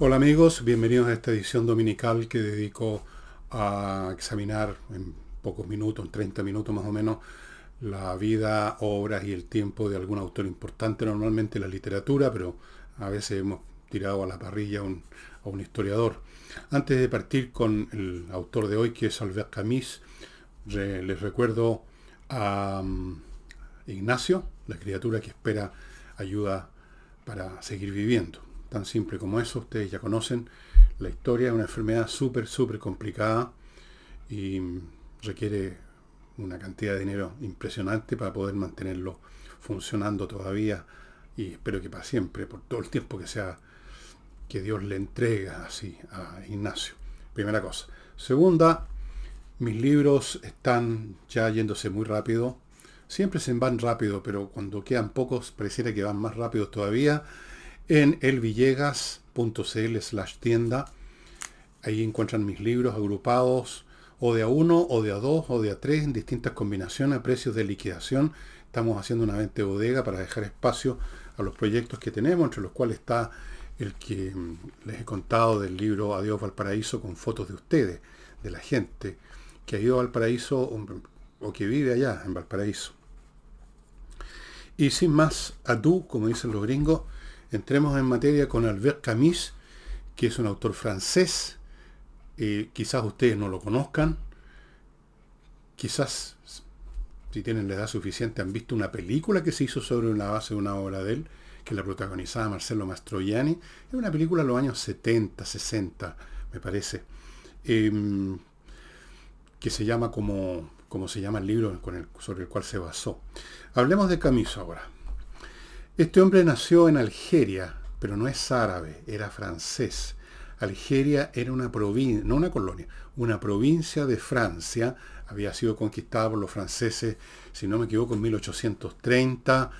Hola amigos, bienvenidos a esta edición dominical que dedico a examinar en pocos minutos, en 30 minutos más o menos, la vida, obras y el tiempo de algún autor importante, normalmente la literatura, pero a veces hemos tirado a la parrilla a un, historiador. Antes de partir con el autor de hoy, que es Albert Camus, les recuerdo a um, Ignacio, la criatura que espera ayuda para seguir viviendo tan simple como eso. Ustedes ya conocen la historia, es una enfermedad súper, súper complicada y requiere una cantidad de dinero impresionante para poder mantenerlo funcionando todavía y espero que para siempre, por todo el tiempo que sea que Dios le entrega así a Ignacio. Primera cosa. Segunda, mis libros están ya yéndose muy rápido. Siempre se van rápido, pero cuando quedan pocos pareciera que van más rápido todavía en elvillegas.cl slash tienda. Ahí encuentran mis libros agrupados o de a uno, o de a dos, o de a tres, en distintas combinaciones a precios de liquidación. Estamos haciendo una venta bodega para dejar espacio a los proyectos que tenemos, entre los cuales está el que mm, les he contado del libro Adiós Valparaíso con fotos de ustedes, de la gente que ha ido a Valparaíso o que vive allá en Valparaíso. Y sin más adu, como dicen los gringos, Entremos en materia con Albert Camus, que es un autor francés. Eh, quizás ustedes no lo conozcan. Quizás, si tienen la edad suficiente, han visto una película que se hizo sobre una base de una obra de él, que la protagonizaba Marcelo Mastroianni. Es una película de los años 70, 60, me parece. Em, que se llama como, como se llama el libro sobre el cual se basó. Hablemos de Camus ahora. Este hombre nació en Algeria, pero no es árabe, era francés. Algeria era una provincia, no una colonia, una provincia de Francia, había sido conquistada por los franceses, si no me equivoco, en 1830,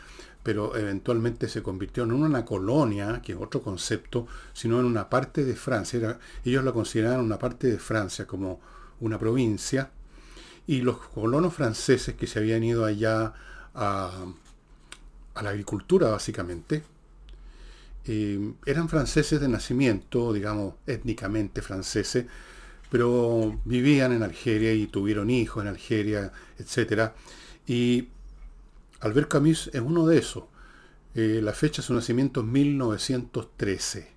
pero eventualmente se convirtió no en una colonia, que es otro concepto, sino en una parte de Francia. ellos la consideraban una parte de Francia como una provincia, y los colonos franceses que se habían ido allá a a la agricultura básicamente. Eh, eran franceses de nacimiento, digamos, étnicamente franceses, pero vivían en Algeria y tuvieron hijos en Algeria, etc. Y Albert Camus es uno de esos. Eh, la fecha de su nacimiento es 1913.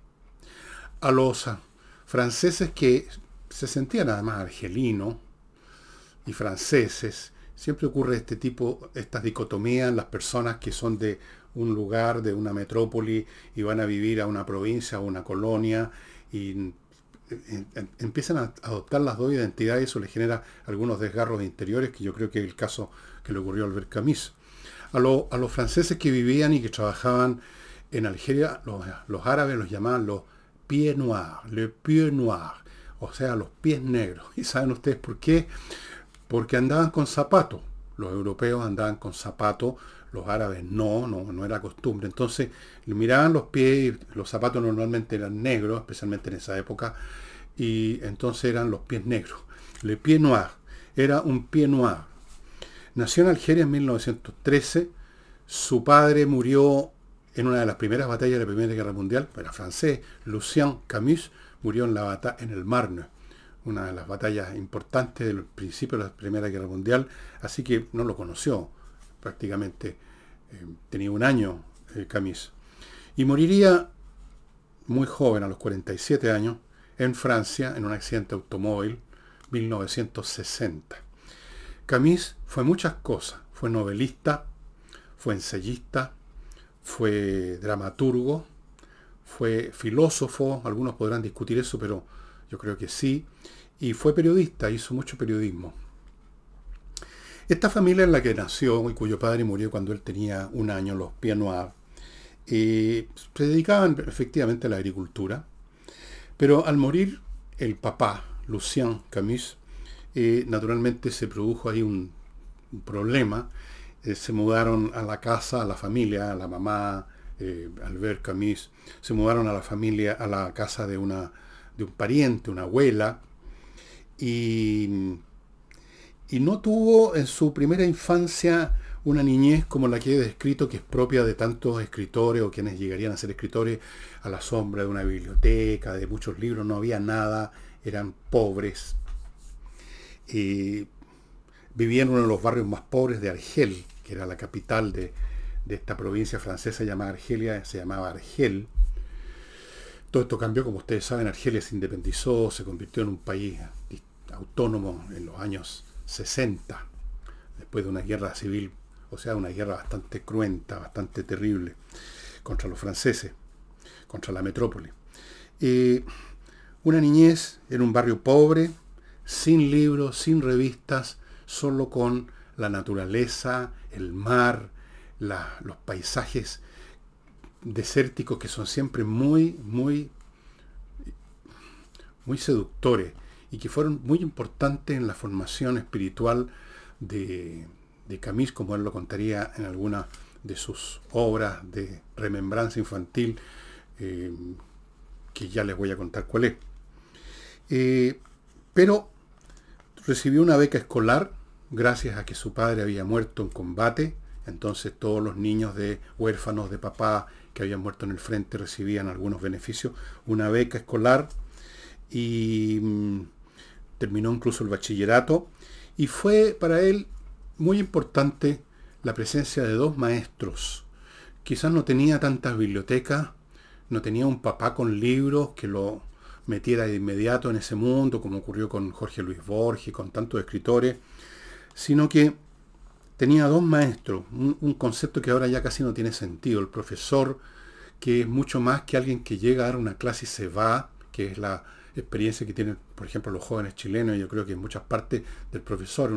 A los franceses que se sentían además argelinos y franceses, siempre ocurre este tipo, estas dicotomías las personas que son de un lugar, de una metrópoli y van a vivir a una provincia, a una colonia y empiezan a adoptar las dos identidades eso les genera algunos desgarros interiores que yo creo que es el caso que le ocurrió a Albert Camus. A, a los franceses que vivían y que trabajaban en Algeria, los, árabes los llamaban los pieds noirs, le pieds noirs, o sea, los pies negros. ¿Y saben ustedes por qué? Porque andaban con zapatos. Los europeos andaban con zapatos, los árabes no, no, no era costumbre. Entonces miraban los pies, los zapatos normalmente eran negros, especialmente en esa época, y entonces eran los pies negros. Le pied noir, era un pie noir. Nació en Algeria en 1913, su padre murió en una de las primeras batallas de la Primera Guerra Mundial, era francés, Lucien Camus, murió en la batalla en el Marne una de las batallas importantes del principio de la Primera Guerra Mundial, así que no lo conoció prácticamente. Eh, tenía un año eh. Y moriría muy joven, a los 47 años, en Francia, en un accidente automóvil, 1960. Camus fue muchas cosas. Fue novelista, fue ensayista, fue dramaturgo, fue filósofo, algunos podrán discutir eso, pero yo creo que sí, y fue periodista, hizo mucho periodismo. Esta familia en la que nació y cuyo padre murió cuando él tenía un año, los Pianoir, eh, se dedicaban efectivamente a la agricultura, pero al morir el papá, Lucien Camus, eh, naturalmente se produjo ahí un, problema. Eh, se mudaron a la casa, a la familia, a la mamá, Albert Camus, se mudaron a la familia, a la casa de una de un pariente, una abuela, y, y no tuvo en su primera infancia una niñez como la que he descrito, que es propia de tantos escritores o quienes llegarían a ser escritores a la sombra de una biblioteca, de muchos libros, no había nada, eran pobres. Eh, vivían en uno de los barrios más pobres de Argel, que era la capital de, de esta provincia francesa llamada Argelia, se llamaba Argel. Todo esto cambió, como ustedes saben, Argelia se independizó, se convirtió en un país autónomo en los años 60, después de una guerra civil, o sea, una guerra bastante cruenta, bastante terrible, contra los franceses, contra la metrópoli. Eh, una niñez en un barrio pobre, sin libros, sin revistas, solo con la naturaleza, el mar, los paisajes desérticos que son siempre muy, muy, muy seductores y que fueron muy importantes en la formación espiritual de, de como él lo contaría en alguna de sus obras de remembranza infantil, eh, que ya les voy a contar cuál es. Eh, pero recibió una beca escolar gracias a que su padre había muerto en combate, entonces todos los niños de huérfanos de papá que habían muerto en el frente recibían algunos beneficios, una beca escolar y mm, terminó incluso el bachillerato y fue para él muy importante la presencia de dos maestros. Quizás no tenía tantas bibliotecas, no tenía un papá con libros que lo metiera de inmediato en ese mundo, como ocurrió con Jorge Luis Borges, con tantos escritores, sino que tenía dos maestros, un, concepto que ahora ya casi no tiene sentido, el profesor, que es mucho más que alguien que llega a dar una clase y se va, que es la experiencia que tienen, por ejemplo, los jóvenes chilenos, yo creo que en muchas partes del profesor,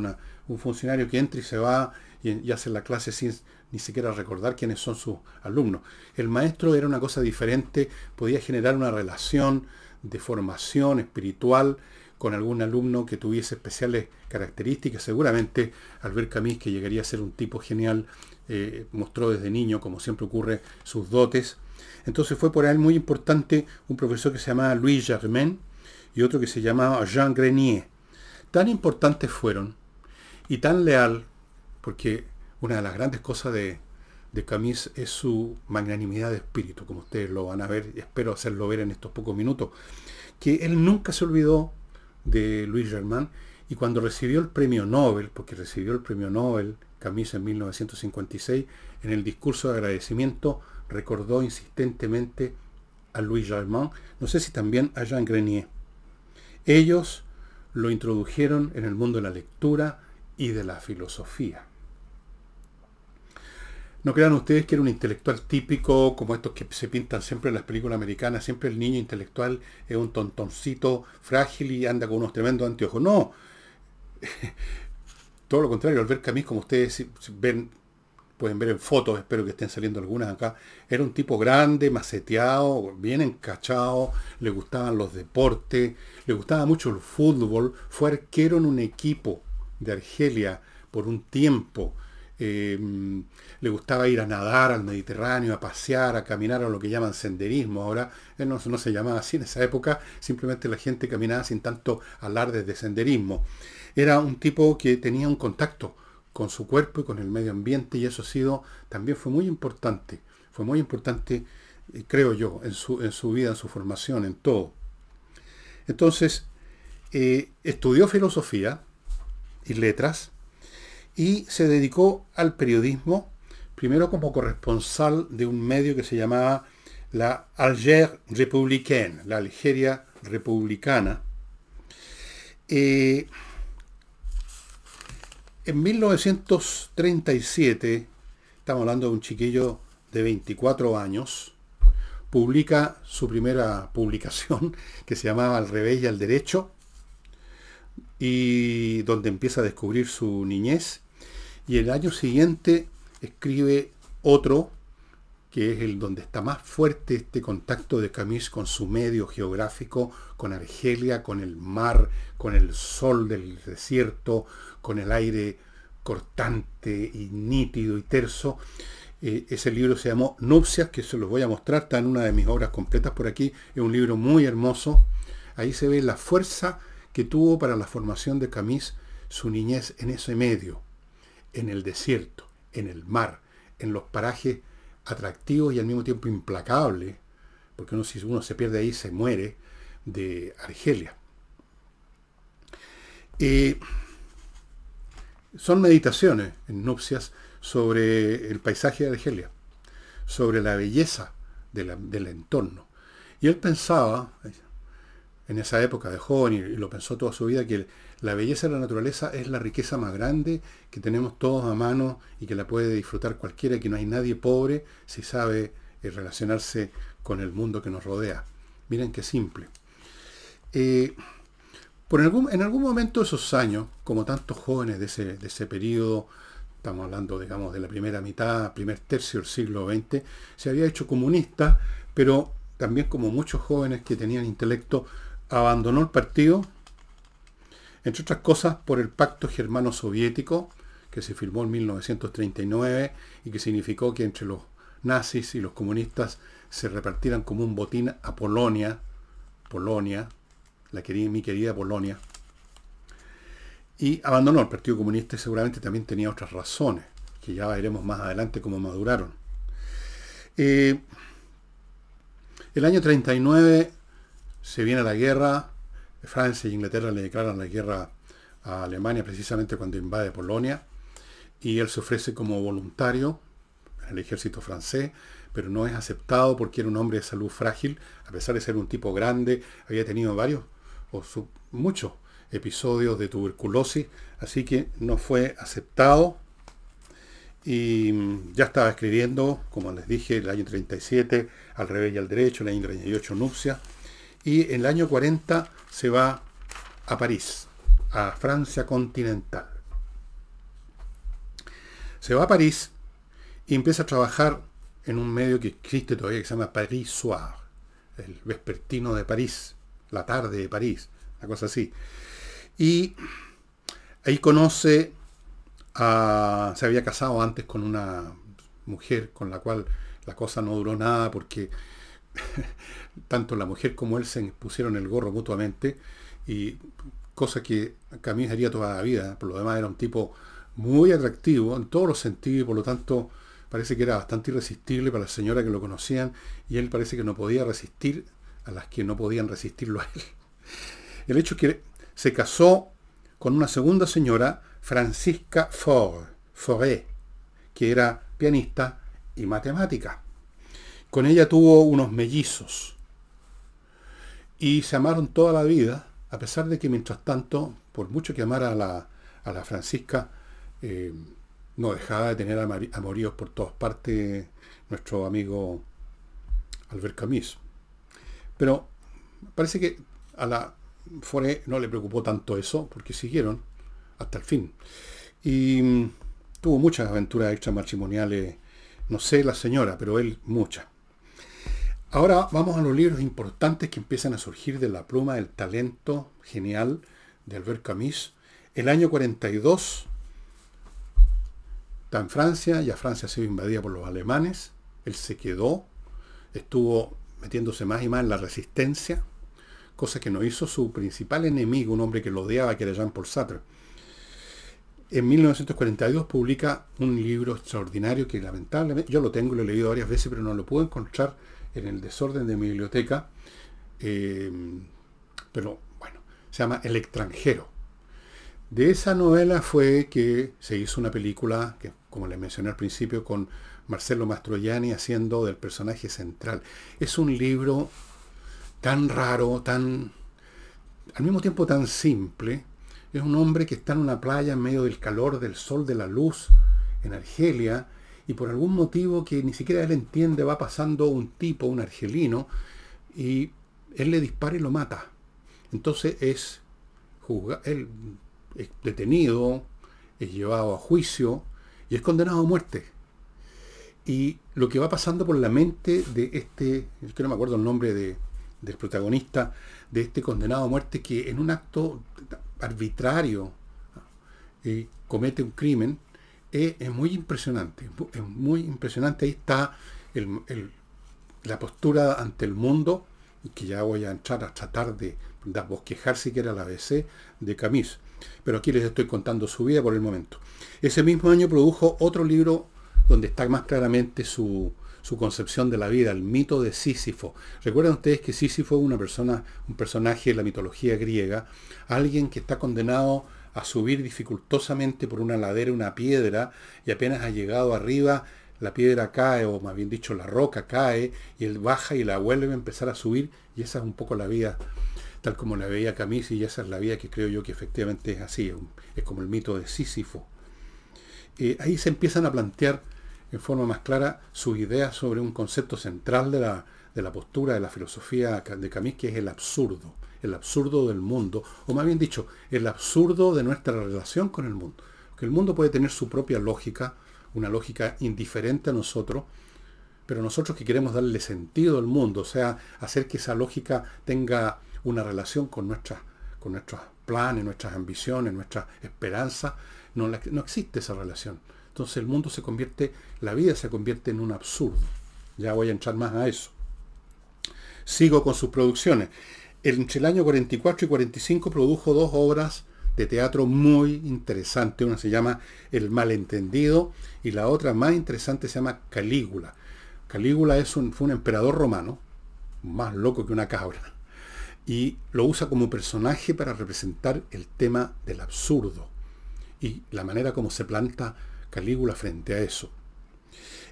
un funcionario que entra y se va y, hace la clase sin ni siquiera recordar quiénes son sus alumnos. El maestro era una cosa diferente, podía generar una relación de formación espiritual con algún alumno que tuviese especiales características. Seguramente Albert Camus, que llegaría a ser un tipo genial, eh, mostró desde niño, como siempre ocurre, sus dotes. Entonces fue por él muy importante un profesor que se llamaba Louis Germain y otro que se llamaba Jean Grenier. Tan importantes fueron y tan leal, porque una de las grandes cosas de, de Camus es su magnanimidad de espíritu, como ustedes lo van a ver, y espero hacerlo ver en estos pocos minutos, que él nunca se olvidó de Louis Germain y cuando recibió el premio Nobel, porque recibió el premio Nobel Camus en 1956, en el discurso de agradecimiento recordó insistentemente a Louis Germain, no sé si también a Jean Grenier. Ellos lo introdujeron en el mundo de la lectura y de la filosofía. No crean ustedes que era un intelectual típico, como estos que se pintan siempre en las películas americanas, siempre el niño intelectual es un tontoncito frágil y anda con unos tremendos anteojos. No. Todo lo contrario, al ver Camus, como ustedes ven, pueden ver en fotos, espero que estén saliendo algunas acá, era un tipo grande, maceteado, bien encachado, le gustaban los deportes, le gustaba mucho el fútbol, fue arquero en un equipo de Argelia por un tiempo Em, le gustaba ir a nadar al Mediterráneo, a pasear, a caminar a lo que llaman senderismo. Ahora no, no, se llamaba así en esa época, simplemente la gente caminaba sin tanto alardes de senderismo. Era un tipo que tenía un contacto con su cuerpo y con el medio ambiente y eso ha sido, también fue muy importante. Fue muy importante, eh, creo yo, en su, en su vida, en su formación, en todo. Entonces, eh, estudió filosofía y letras, y se dedicó al periodismo, primero como corresponsal de un medio que se llamaba la Alger Républicaine, la Algeria Republicana. Eh, en 1937, estamos hablando de un chiquillo de 24 años, publica su primera publicación que se llamaba Al revés y al derecho, y donde empieza a descubrir su niñez. Y el año siguiente escribe otro, que es el donde está más fuerte este contacto de Camus con su medio geográfico, con Argelia, con el mar, con el sol del desierto, con el aire cortante y nítido y terso. Eh, ese libro se llamó Nupcias, que se los voy a mostrar, está en una de mis obras completas por aquí. Es un libro muy hermoso. Ahí se ve la fuerza que tuvo para la formación de Camus su niñez en ese medio, en el desierto, en el mar, en los parajes atractivos y al mismo tiempo implacables, porque uno, si uno se pierde ahí se muere, de Argelia. Eh, son meditaciones en nupcias sobre el paisaje de Argelia, sobre la belleza del entorno. Y él pensaba, en esa época de joven, y lo pensó toda su vida, que la belleza de la naturaleza es la riqueza más grande que tenemos todos a mano y que la puede disfrutar cualquiera, que no hay nadie pobre si sabe eh, relacionarse con el mundo que nos rodea. Miren qué simple. Eh, por algún, en algún momento de esos años, como tantos jóvenes de ese, de ese periodo, estamos hablando, digamos, de la primera mitad, primer tercio del siglo XX, se había hecho comunista, pero también como muchos jóvenes que tenían intelecto, abandonó el partido entre otras cosas por el pacto germano-soviético que se firmó en 1939 y que significó que entre los nazis y los comunistas se repartieran como un botín a Polonia, Polonia, la querida, mi querida Polonia, y abandonó el Partido Comunista y seguramente también tenía otras razones, que ya veremos más adelante cómo maduraron. Eh, el año 39 se viene la guerra, Francia e Inglaterra le declaran la guerra a Alemania precisamente cuando invade Polonia y él se ofrece como voluntario en el ejército francés, pero no es aceptado porque era un hombre de salud frágil, a pesar de ser un tipo grande, había tenido varios o muchos episodios de tuberculosis, así que no fue aceptado. Y ya estaba escribiendo, como les dije, el año 37, al revés y al derecho, el año 38, nupcia, y en el año 40 se va a París, a Francia continental. Se va a París y empieza a trabajar en un medio que existe todavía que se llama Paris Soir, el vespertino de París, la tarde de París, una cosa así. Y ahí conoce a, se había casado antes con una mujer con la cual la cosa no duró nada porque tanto la mujer como él se pusieron el gorro mutuamente y cosa que mí haría toda la vida. Por lo demás era un tipo muy atractivo en todos los sentidos y por lo tanto parece que era bastante irresistible para la señora que lo conocían y él parece que no podía resistir a las que no podían resistirlo a él. El hecho es que se casó con una segunda señora, Francisca Faure, Fauré, que era pianista y matemática. Con ella tuvo unos mellizos. Y se amaron toda la vida, a pesar de que mientras tanto, por mucho que amara a la, a la Francisca, eh, no dejaba de tener amoríos por todas partes nuestro amigo Albert Camus. Pero parece que a la Foré no le preocupó tanto eso, porque siguieron hasta el fin. Y mm, tuvo muchas aventuras extramatrimoniales, no sé la señora, pero él muchas. Ahora vamos a los libros importantes que empiezan a surgir de la pluma del talento genial de Albert Camus. El año 42 está en Francia, ya Francia ha sido invadida por los alemanes, él se quedó, estuvo metiéndose más y más en la resistencia, cosa que no hizo su principal enemigo, un hombre que lo odiaba, que era Jean-Paul Sartre. En 1942 publica un libro extraordinario que lamentablemente, yo lo tengo, lo he leído varias veces, pero no lo puedo encontrar en el desorden de mi biblioteca, eh, pero bueno, se llama El extranjero. De esa novela fue que se hizo una película, que como les mencioné al principio, con Marcelo Mastroianni haciendo del personaje central. Es un libro tan raro, tan al mismo tiempo tan simple. Es un hombre que está en una playa en medio del calor, del sol, de la luz, en Argelia, y por algún motivo que ni siquiera él entiende va pasando un tipo, un argelino, y él le dispara y lo mata. Entonces es, él es detenido, es llevado a juicio y es condenado a muerte. Y lo que va pasando por la mente de este, que no me acuerdo el nombre de, del protagonista, de este condenado a muerte que en un acto arbitrario comete un crimen, es, muy impresionante, es muy impresionante. Ahí está la postura ante el mundo y que ya voy a entrar a tratar de, de bosquejar siquiera la ABC de Camus. Pero aquí les estoy contando su vida por el momento. Ese mismo año produjo otro libro donde está más claramente su, su concepción de la vida, el mito de Sísifo. Recuerden ustedes que Sísifo es una persona, un personaje de la mitología griega, alguien que está condenado a subir dificultosamente por una ladera una piedra y apenas ha llegado arriba, la piedra cae, o más bien dicho, la roca cae, y él baja y la vuelve a empezar a subir, y esa es un poco la vida tal como la veía Camis, y esa es la vida que creo yo que efectivamente es así, es como el mito de Sísifo. Eh, ahí se empiezan a plantear en forma más clara sus ideas sobre un concepto central de la, de la postura de la filosofía de Camus, que es el absurdo, el absurdo del mundo, o más bien dicho, el absurdo de nuestra relación con el mundo. Que el mundo puede tener su propia lógica, una lógica indiferente a nosotros, pero nosotros que queremos darle sentido al mundo, o sea, hacer que esa lógica tenga una relación con, nuestras, con nuestros planes, nuestras ambiciones, nuestras esperanzas, no, no existe esa relación. Entonces el mundo se convierte, la vida se convierte en un absurdo. Ya voy a entrar más a eso. Sigo con sus producciones. Entre el año 44 y 45 produjo dos obras de teatro muy interesantes. Una se llama El malentendido y la otra más interesante se llama Calígula. Calígula es un, fue un emperador romano, más loco que una cabra, y lo usa como personaje para representar el tema del absurdo y la manera como se planta Calígula frente a eso.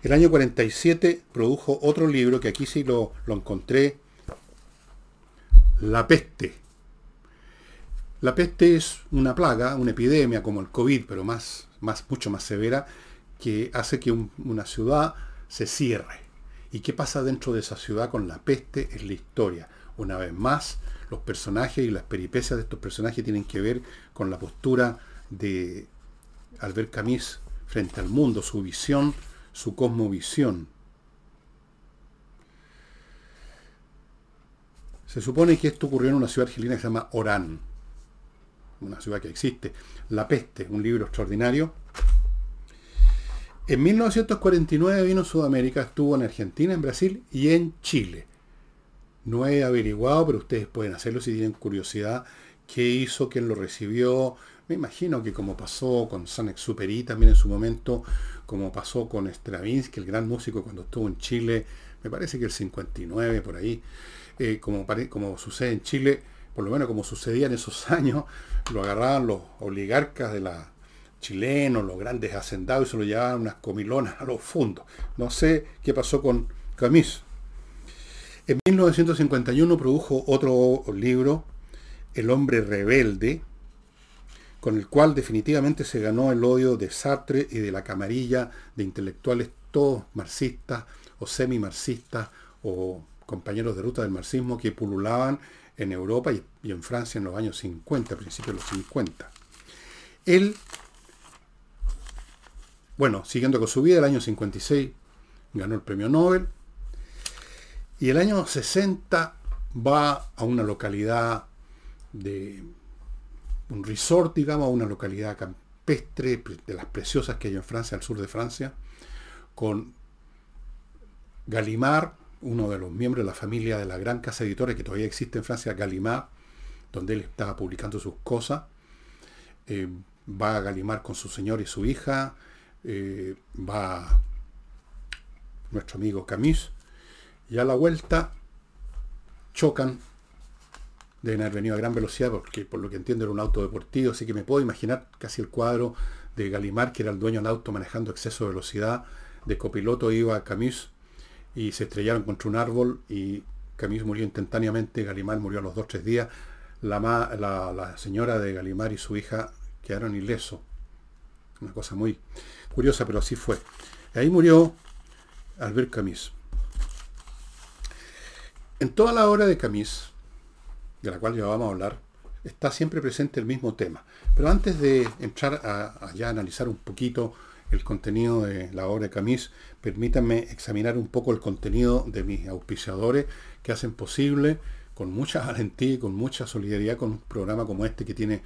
El año 47 produjo otro libro que aquí sí lo, lo encontré, La peste. La peste es una plaga, una epidemia como el COVID, pero más, más, mucho más severa, que hace que una ciudad se cierre. ¿Y qué pasa dentro de esa ciudad con la peste? Es la historia. Una vez más, los personajes y las peripecias de estos personajes tienen que ver con la postura de Albert Camus frente al mundo, su visión, su cosmovisión. Se supone que esto ocurrió en una ciudad argelina que se llama Orán, una ciudad que existe. La peste, un libro extraordinario. En 1949 vino Sudamérica, estuvo en Argentina, en Brasil y en Chile. No he averiguado, pero ustedes pueden hacerlo si tienen curiosidad, qué hizo, quién lo recibió, me imagino que como pasó con Saint-Exupéry también en su momento, como pasó con Stravinsky, el gran músico cuando estuvo en Chile, me parece que el 59 por ahí, eh, como, como sucede en Chile, por lo menos como sucedía en esos años, lo agarraban los oligarcas de la chilenos, los grandes hacendados y se lo llevaban unas comilonas a los fondos. No sé qué pasó con Camus. En 1951 produjo otro libro, El hombre rebelde, con el cual definitivamente se ganó el odio de Sartre y de la camarilla de intelectuales todos marxistas o semi-marxistas o compañeros de ruta del marxismo que pululaban en Europa y, en Francia en los años 50, principios de los 50. Él, bueno, siguiendo con su vida, el año 56 ganó el premio Nobel y el año 60 va a una localidad de un resort, digamos, una localidad campestre, de las preciosas que hay en Francia, al sur de Francia, con Gallimard, uno de los miembros de la familia de la gran casa editora que todavía existe en Francia, Gallimard, donde él estaba publicando sus cosas. Eh, va a Gallimard con su señor y su hija, eh, va nuestro amigo Camus, y a la vuelta chocan deben haber venido a gran velocidad, porque por lo que entiendo era un auto deportivo, así que me puedo imaginar casi el cuadro de Galimar, que era el dueño del auto manejando exceso de velocidad, de copiloto iba Camus y se estrellaron contra un árbol y Camus murió instantáneamente, Galimar murió a los dos tres días, la, la, la señora de Galimar y su hija quedaron ilesos. Una cosa muy curiosa, pero así fue. Ahí murió Albert Camus. En toda la obra de Camus, de la cual ya vamos a hablar, está siempre presente el mismo tema. Pero antes de entrar a, ya analizar un poquito el contenido de la obra de Camus, permítanme examinar un poco el contenido de mis auspiciadores que hacen posible con mucha valentía y con mucha solidaridad con un programa como este que tiene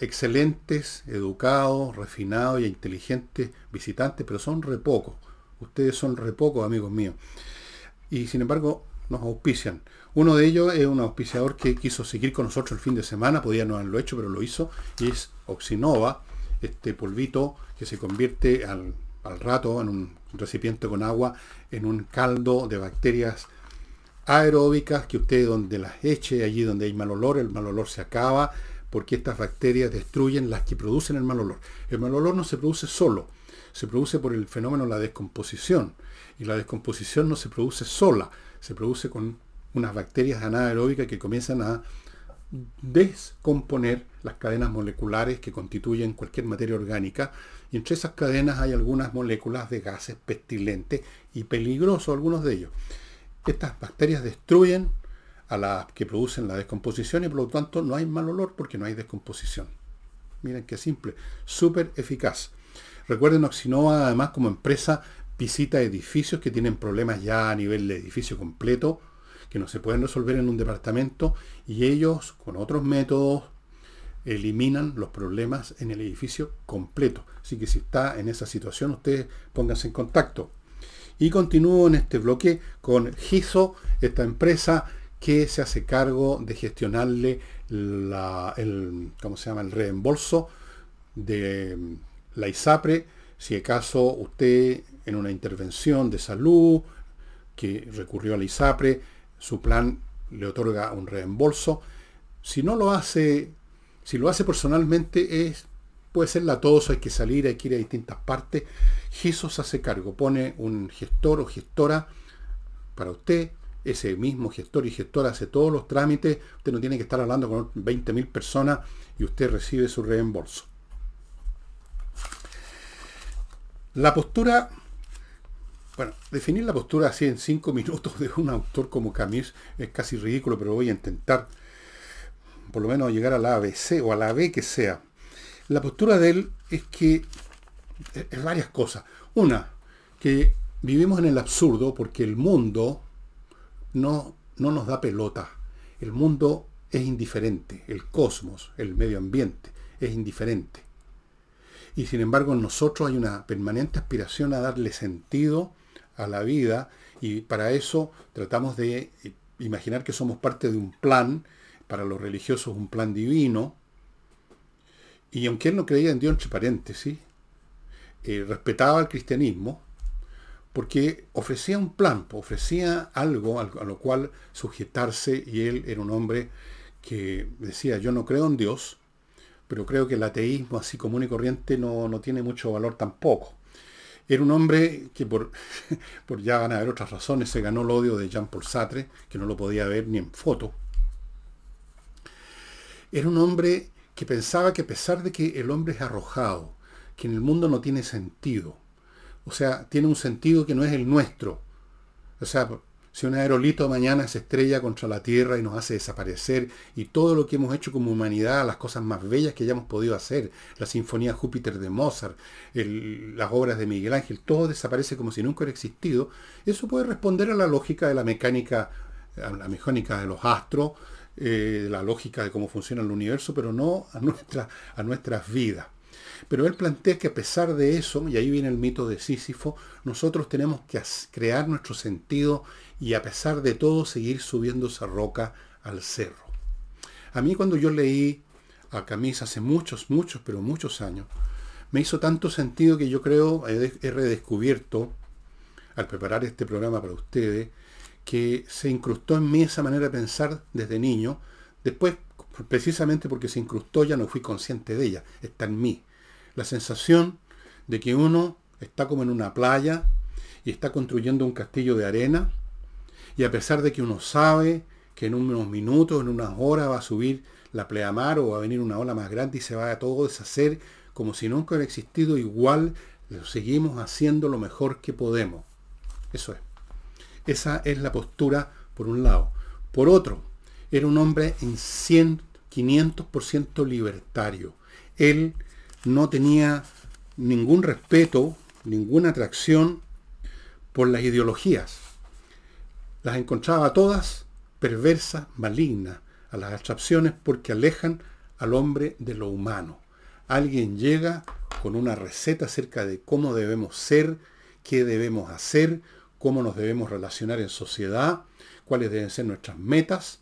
excelentes, educados, refinados e inteligentes visitantes, pero son re pocos. Ustedes son re pocos, amigos míos. Y sin embargo, nos auspician. Uno de ellos es un auspiciador que quiso seguir con nosotros el fin de semana, podía no haberlo hecho, pero lo hizo, y es Oxinova, este polvito que se convierte al, al rato en un recipiente con agua, en un caldo de bacterias aeróbicas que usted donde las eche, allí donde hay mal olor, el mal olor se acaba, porque estas bacterias destruyen las que producen el mal olor. El mal olor no se produce solo, se produce por el fenómeno de la descomposición. Y la descomposición no se produce sola, se produce con unas bacterias anaeróbicas que comienzan a descomponer las cadenas moleculares que constituyen cualquier materia orgánica. Y entre esas cadenas hay algunas moléculas de gases pestilentes y peligrosos, algunos de ellos. Estas bacterias destruyen a las que producen la descomposición y por lo tanto no hay mal olor porque no hay descomposición. Miren qué simple, súper eficaz. Recuerden, Oxinova además como empresa visita edificios que tienen problemas ya a nivel de edificio completo, que no se pueden resolver en un departamento, y ellos con otros métodos eliminan los problemas en el edificio completo. Así que si está en esa situación, ustedes pónganse en contacto. Y continúo en este bloque con Giso, esta empresa que se hace cargo de gestionarle la, el, ¿cómo se llama? el reembolso de la ISAPRE, si acaso usted en una intervención de salud que recurrió a la ISAPRE, su plan le otorga un reembolso. Si no lo hace, si lo hace personalmente, es, puede ser latoso, hay que salir, hay que ir a distintas partes. GISOS hace cargo, pone un gestor o gestora para usted, ese mismo gestor y gestora hace todos los trámites, usted no tiene que estar hablando con 20.000 personas y usted recibe su reembolso. La postura, bueno, definir la postura así en cinco minutos de un autor como Camus es casi ridículo, pero voy a intentar por lo menos llegar a la ABC o a la B que sea. La postura de él es que es varias cosas. Una, que vivimos en el absurdo porque el mundo no, no nos da pelota. El mundo es indiferente, el cosmos, el medio ambiente es indiferente. Y sin embargo en nosotros hay una permanente aspiración a darle sentido a la vida y para eso tratamos de imaginar que somos parte de un plan, para los religiosos un plan divino, y aunque él no creía en Dios, entre paréntesis, eh, respetaba el cristianismo, porque ofrecía un plan, ofrecía algo a lo cual sujetarse y él era un hombre que decía, yo no creo en Dios, pero creo que el ateísmo así común y corriente no, no tiene mucho valor tampoco. Era un hombre que por, por ya van a haber otras razones se ganó el odio de Jean-Paul Sartre, que no lo podía ver ni en foto. Era un hombre que pensaba que a pesar de que el hombre es arrojado, que en el mundo no tiene sentido, o sea, tiene un sentido que no es el nuestro. O sea, si un aerolito mañana se estrella contra la Tierra y nos hace desaparecer, y todo lo que hemos hecho como humanidad, las cosas más bellas que hayamos podido hacer, la Sinfonía Júpiter de Mozart, las obras de Miguel Ángel, todo desaparece como si nunca hubiera existido, eso puede responder a la lógica de la mecánica, a la mecánica de los astros, eh, la lógica de cómo funciona el universo, pero no a, nuestra, a nuestras vidas. Pero él plantea que a pesar de eso, y ahí viene el mito de Sísifo, nosotros tenemos que crear nuestro sentido y a pesar de todo seguir subiendo esa roca al cerro. A mí cuando yo leí a Camis hace muchos, muchos, pero muchos años, me hizo tanto sentido que yo creo, he redescubierto, al preparar este programa para ustedes, que se incrustó en mí esa manera de pensar desde niño. Después, precisamente porque se incrustó, ya no fui consciente de ella. Está en mí la sensación de que uno está como en una playa y está construyendo un castillo de arena y a pesar de que uno sabe que en unos minutos, en unas horas va a subir la pleamar o va a venir una ola más grande y se va a todo deshacer como si nunca hubiera existido, igual lo seguimos haciendo lo mejor que podemos. Eso es. Esa es la postura por un lado. Por otro, era un hombre en 100, 500% libertario. Él no tenía ningún respeto, ninguna atracción por las ideologías. Las encontraba todas perversas, malignas, a las abstracciones porque alejan al hombre de lo humano. Alguien llega con una receta acerca de cómo debemos ser, qué debemos hacer, cómo nos debemos relacionar en sociedad, cuáles deben ser nuestras metas,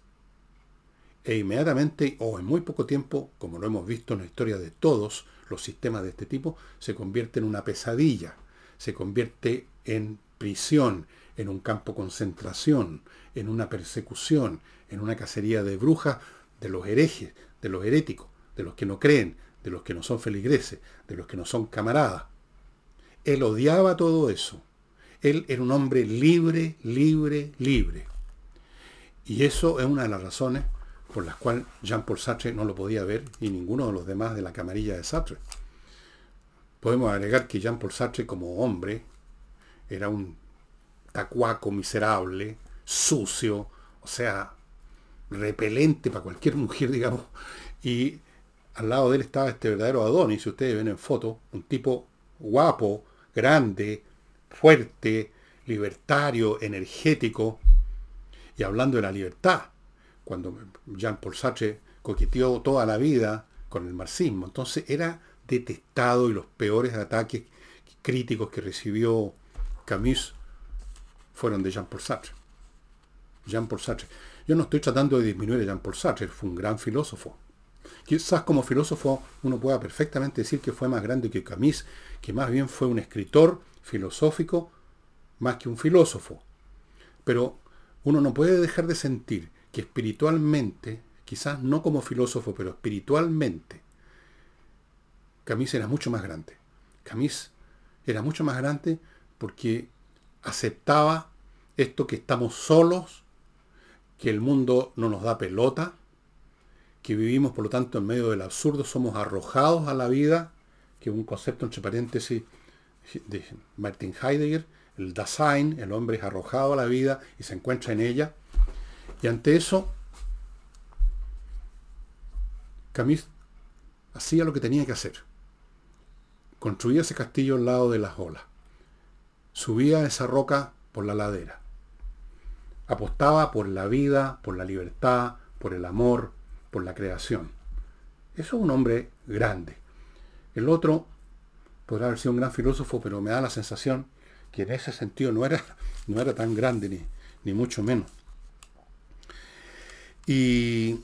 e inmediatamente o en muy poco tiempo, como lo hemos visto en la historia de todos los sistemas de este tipo, se convierte en una pesadilla, se convierte en prisión, en un campo concentración, en una persecución, en una cacería de brujas de los herejes, de los heréticos, de los que no creen, de los que no son feligreses, de los que no son camaradas. Él odiaba todo eso. Él era un hombre libre, libre, libre. Y eso es una de las razones por las cuales Jean-Paul Sartre no lo podía ver y ninguno de los demás de la camarilla de Sartre. Podemos agregar que Jean-Paul Sartre como hombre era un tacuaco miserable, sucio, o sea, repelente para cualquier mujer, digamos. Y al lado de él estaba este verdadero Adonis, si ustedes ven en foto, un tipo guapo, grande, fuerte, libertario, energético, y hablando de la libertad, cuando Jean-Paul Sartre coqueteó toda la vida con el marxismo. Entonces era detestado y los peores ataques críticos que recibió Camus fueron de Jean-Paul Sartre. Jean-Paul Sartre. Yo no estoy tratando de disminuir a Jean-Paul Sartre, fue un gran filósofo. Quizás como filósofo uno pueda perfectamente decir que fue más grande que Camus, que más bien fue un escritor filosófico más que un filósofo. Pero uno no puede dejar de sentir que espiritualmente, quizás no como filósofo, pero espiritualmente, Camus era mucho más grande. Camus era mucho más grande porque aceptaba esto que estamos solos, que el mundo no nos da pelota, que vivimos por lo tanto en medio del absurdo, somos arrojados a la vida, que es un concepto entre paréntesis de Martin Heidegger, el Dasein, el hombre es arrojado a la vida y se encuentra en ella. Y ante eso, Camus hacía lo que tenía que hacer. Construía ese castillo al lado de las olas. Subía esa roca por la ladera. Apostaba por la vida, por la libertad, por el amor, por la creación. Eso es un hombre grande. El otro podrá haber sido un gran filósofo, pero me da la sensación que en ese sentido no era, no era tan grande ni, ni mucho menos. Y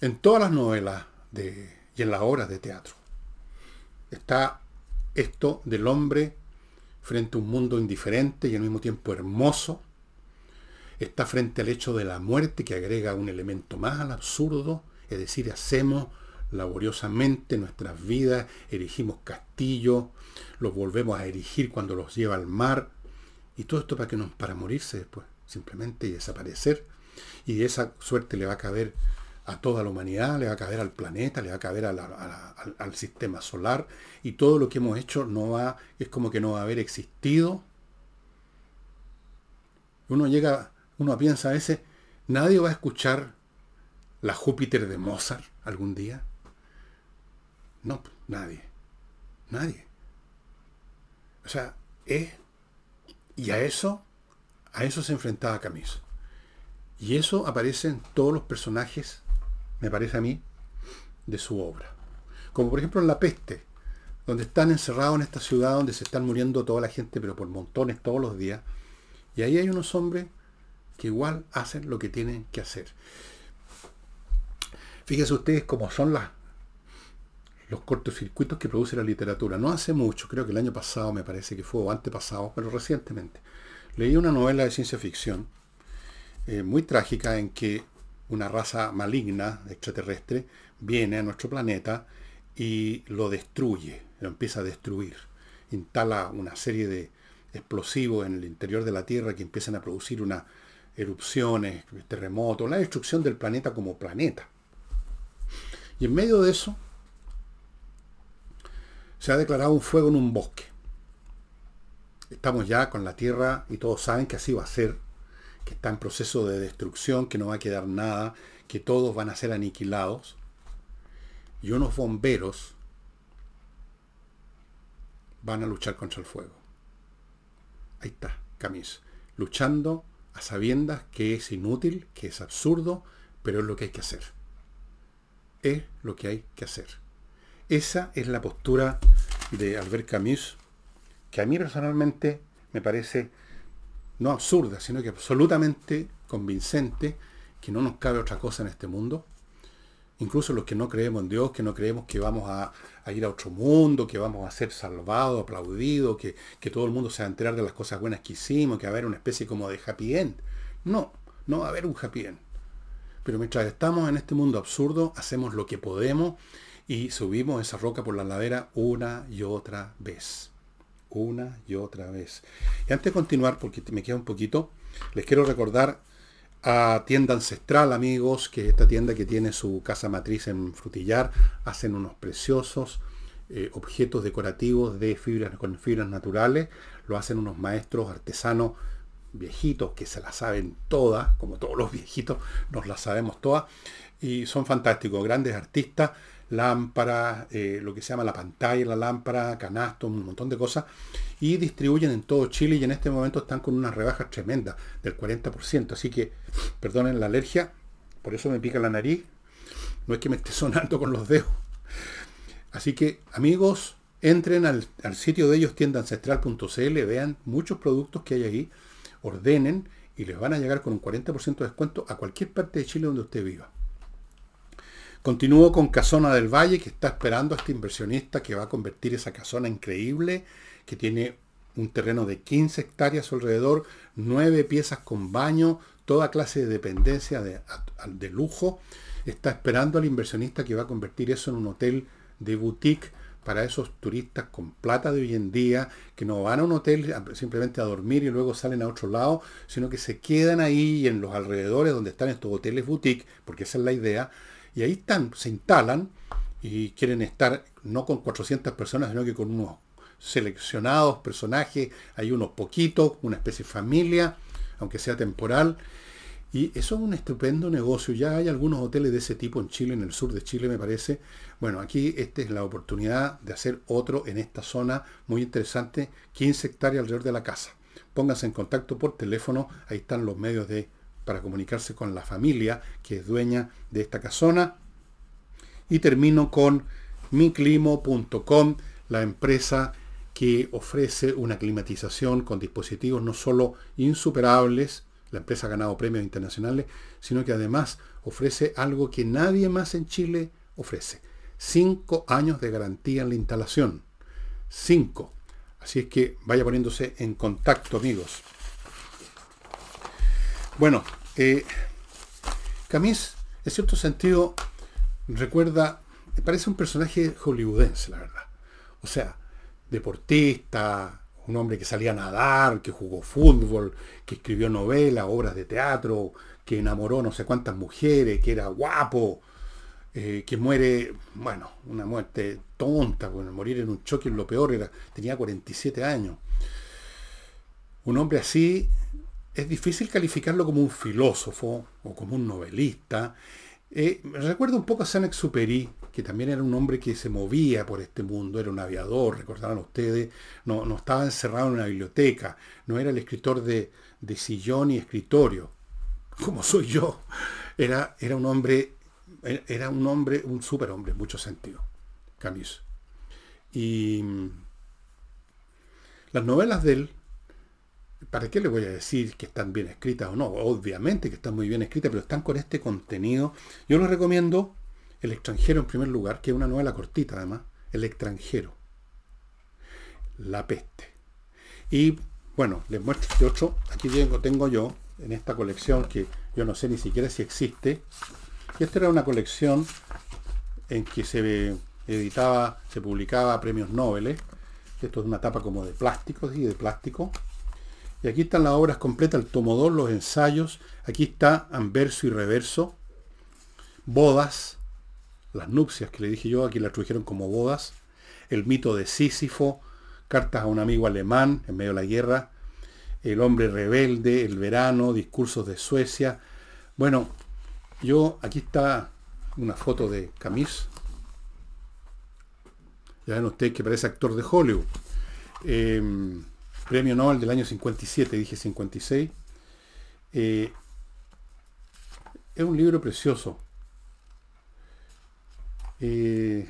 en todas las novelas de, y en las obras de teatro está esto del hombre frente a un mundo indiferente y al mismo tiempo hermoso. Está frente al hecho de la muerte que agrega un elemento más al absurdo, es decir, hacemos laboriosamente nuestras vidas, erigimos castillos, los volvemos a erigir cuando los lleva al mar, y todo esto para que nos, para morirse después, simplemente y desaparecer. Y esa suerte le va a caber a toda la humanidad, le va a caber al planeta, le va a caber al, al, sistema solar, y todo lo que hemos hecho no va, es como que no va a haber existido. Uno llega, uno piensa a veces, nadie va a escuchar la Júpiter de Mozart algún día. No, nadie. Nadie. O sea, es... Y a eso, a eso se enfrentaba Camus. Y eso aparece en todos los personajes, me parece a mí, de su obra. Como por ejemplo en La Peste, donde están encerrados en esta ciudad donde se están muriendo toda la gente, pero por montones todos los días. Y ahí hay unos hombres que igual hacen lo que tienen que hacer. Fíjense ustedes cómo son las, los cortocircuitos que produce la literatura. No hace mucho, creo que el año pasado me parece que fue, o antepasado, pero recientemente, leí una novela de ciencia ficción eh, muy trágica en que una raza maligna, extraterrestre, viene a nuestro planeta y lo destruye, lo empieza a destruir. Instala una serie de explosivos en el interior de la Tierra que empiezan a producir unas erupciones, terremotos, la destrucción del planeta como planeta. Y en medio de eso, se ha declarado un fuego en un bosque. Estamos ya con la tierra y todos saben que así va a ser, que está en proceso de destrucción, que no va a quedar nada, que todos van a ser aniquilados. Y unos bomberos van a luchar contra el fuego. Ahí está, Camis, luchando a sabiendas que es inútil, que es absurdo, pero es lo que hay que hacer. Es lo que hay que hacer. Esa es la postura de Albert Camus, que a mí personalmente me parece no absurda, sino que absolutamente convincente que no nos cabe otra cosa en este mundo. Incluso los que no creemos en Dios, que no creemos que vamos a, ir a otro mundo, que vamos a ser salvados, aplaudidos, que, que, todo el mundo se va a enterar de las cosas buenas que hicimos, que va a haber una especie como de happy end. No, no va a haber un happy end. Pero mientras estamos en este mundo absurdo, hacemos lo que podemos y subimos esa roca por la ladera una y otra vez. Una y otra vez. Y antes de continuar, porque me queda un poquito, les quiero recordar a Tienda Ancestral, amigos, que es esta tienda que tiene su casa matriz en Frutillar, hacen unos preciosos eh, objetos decorativos de fibras con fibras naturales, lo hacen unos maestros artesanos viejitos que se la saben todas, como todos los viejitos, nos las sabemos todas, y son fantásticos, grandes artistas, lámparas, eh, lo que se llama la pantalla, la lámpara, canasto, un montón de cosas, y distribuyen en todo Chile y en este momento están con unas rebajas tremendas del 40%, así que perdonen la alergia, por eso me pica la nariz, no es que me esté sonando con los dedos. Así que amigos, entren al, al sitio de ellos tiendancestral.cl, vean muchos productos que hay ahí, ordenen y les van a llegar con un 40% de descuento a cualquier parte de Chile donde usted viva. Continúo con Casona del Valle, que está esperando a este inversionista que va a convertir esa casona increíble, que tiene un terreno de 15 hectáreas alrededor, 9 piezas con baño, toda clase de dependencia de, de lujo. Está esperando al inversionista que va a convertir eso en un hotel de boutique para esos turistas con plata de hoy en día, que no van a un hotel simplemente a dormir y luego salen a otro lado, sino que se quedan ahí en los alrededores donde están estos hoteles boutique, porque esa es la idea, y ahí están, se instalan y quieren estar no con 400 personas, sino que con unos seleccionados personajes, hay unos poquitos, una especie de familia, aunque sea temporal, y eso es un estupendo negocio. Ya hay algunos hoteles de ese tipo en Chile, en el sur de Chile me parece. Bueno, aquí esta es la oportunidad de hacer otro en esta zona muy interesante, 15 hectáreas alrededor de la casa. Pónganse en contacto por teléfono, ahí están los medios de, para comunicarse con la familia que es dueña de esta casona. Y termino con miclimo.com, la empresa que ofrece una climatización con dispositivos no solo insuperables, la empresa ha ganado premios internacionales, sino que además ofrece algo que nadie más en Chile ofrece. Cinco años de garantía en la instalación. Cinco. Así es que vaya poniéndose en contacto, amigos. Bueno, eh, Camis, en cierto sentido, recuerda, parece un personaje hollywoodense, la verdad. O sea, deportista, un hombre que salía a nadar, que jugó fútbol, que escribió novelas, obras de teatro, que enamoró no sé cuántas mujeres, que era guapo, eh, que muere, bueno, una muerte tonta, bueno, morir en un choque lo peor, era, tenía 47 años. Un hombre así es difícil calificarlo como un filósofo o como un novelista. Eh, recuerdo un poco a Saint-Exupéry, que también era un hombre que se movía por este mundo, era un aviador, recordarán ustedes, no, no estaba encerrado en una biblioteca, no era el escritor de, sillón y escritorio, como soy yo. Era, era un hombre, era un hombre, un superhombre en muchos sentidos, Camus. Y mm, las novelas de él, ¿para qué le voy a decir que están bien escritas o no? Obviamente que están muy bien escritas, pero están con este contenido. Yo los recomiendo el extranjero en primer lugar, que es una novela cortita además. El extranjero. La peste. Y bueno, les muestro este otro. Aquí tengo, tengo yo en esta colección que yo no sé ni siquiera si existe. Y esta era una colección en que se editaba, se publicaba premios Nobel. Esto es una tapa como de plástico, ¿sí? de plástico. Y aquí están las obras completas, el tomo 2, los ensayos. Aquí está anverso y reverso. Bodas, las nupcias que le dije yo, aquí la tradujeron como bodas, el mito de Sísifo, cartas a un amigo alemán en medio de la guerra, el hombre rebelde, el verano, discursos de Suecia. Bueno, yo, aquí está una foto de Camus. Ya ven ustedes que parece actor de Hollywood. Em, premio Nobel del año 57, dije 56. Eh, es un libro precioso. Eh,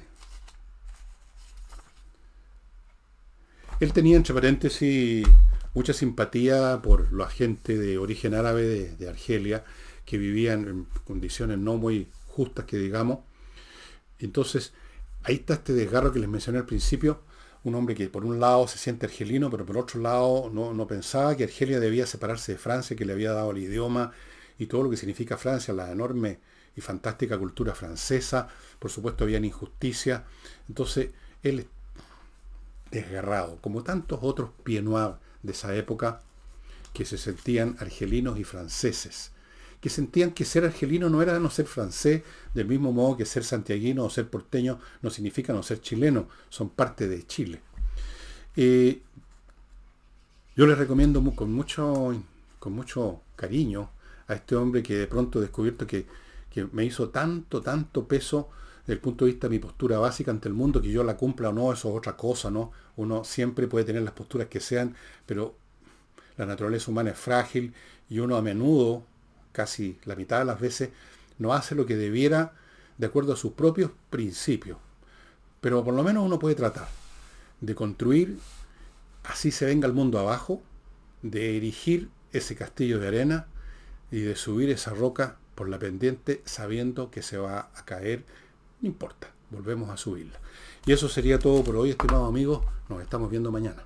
él tenía, entre paréntesis, mucha simpatía por los agentes de origen árabe de, Argelia que vivían en condiciones no muy justas que digamos. Entonces, ahí está este desgarro que les mencioné al principio, un hombre que por un lado se siente argelino, pero por otro lado no, no, pensaba que Argelia debía separarse de Francia, que le había dado el idioma y todo lo que significa Francia, la enorme y fantástica cultura francesa, por supuesto había injusticia, entonces él desgarrado, como tantos otros pieds de esa época que se sentían argelinos y franceses, que sentían que ser argelino no era no ser francés, del mismo modo que ser santiaguino o ser porteño no significa no ser chileno, son parte de Chile. Eh, yo les recomiendo con mucho, con mucho cariño a este hombre que de pronto he descubierto que, que me hizo tanto, tanto peso desde el punto de vista de mi postura básica ante el mundo, que yo la cumpla o no, eso es otra cosa, ¿no? Uno siempre puede tener las posturas que sean, pero la naturaleza humana es frágil y uno a menudo, casi la mitad de las veces, no hace lo que debiera de acuerdo a sus propios principios. Pero por lo menos uno puede tratar de construir, así se venga el mundo abajo, de erigir ese castillo de arena y de subir esa roca por la pendiente sabiendo que se va a caer no importa, volvemos a subirla. Y eso sería todo por hoy, estimados amigos. Nos estamos viendo mañana.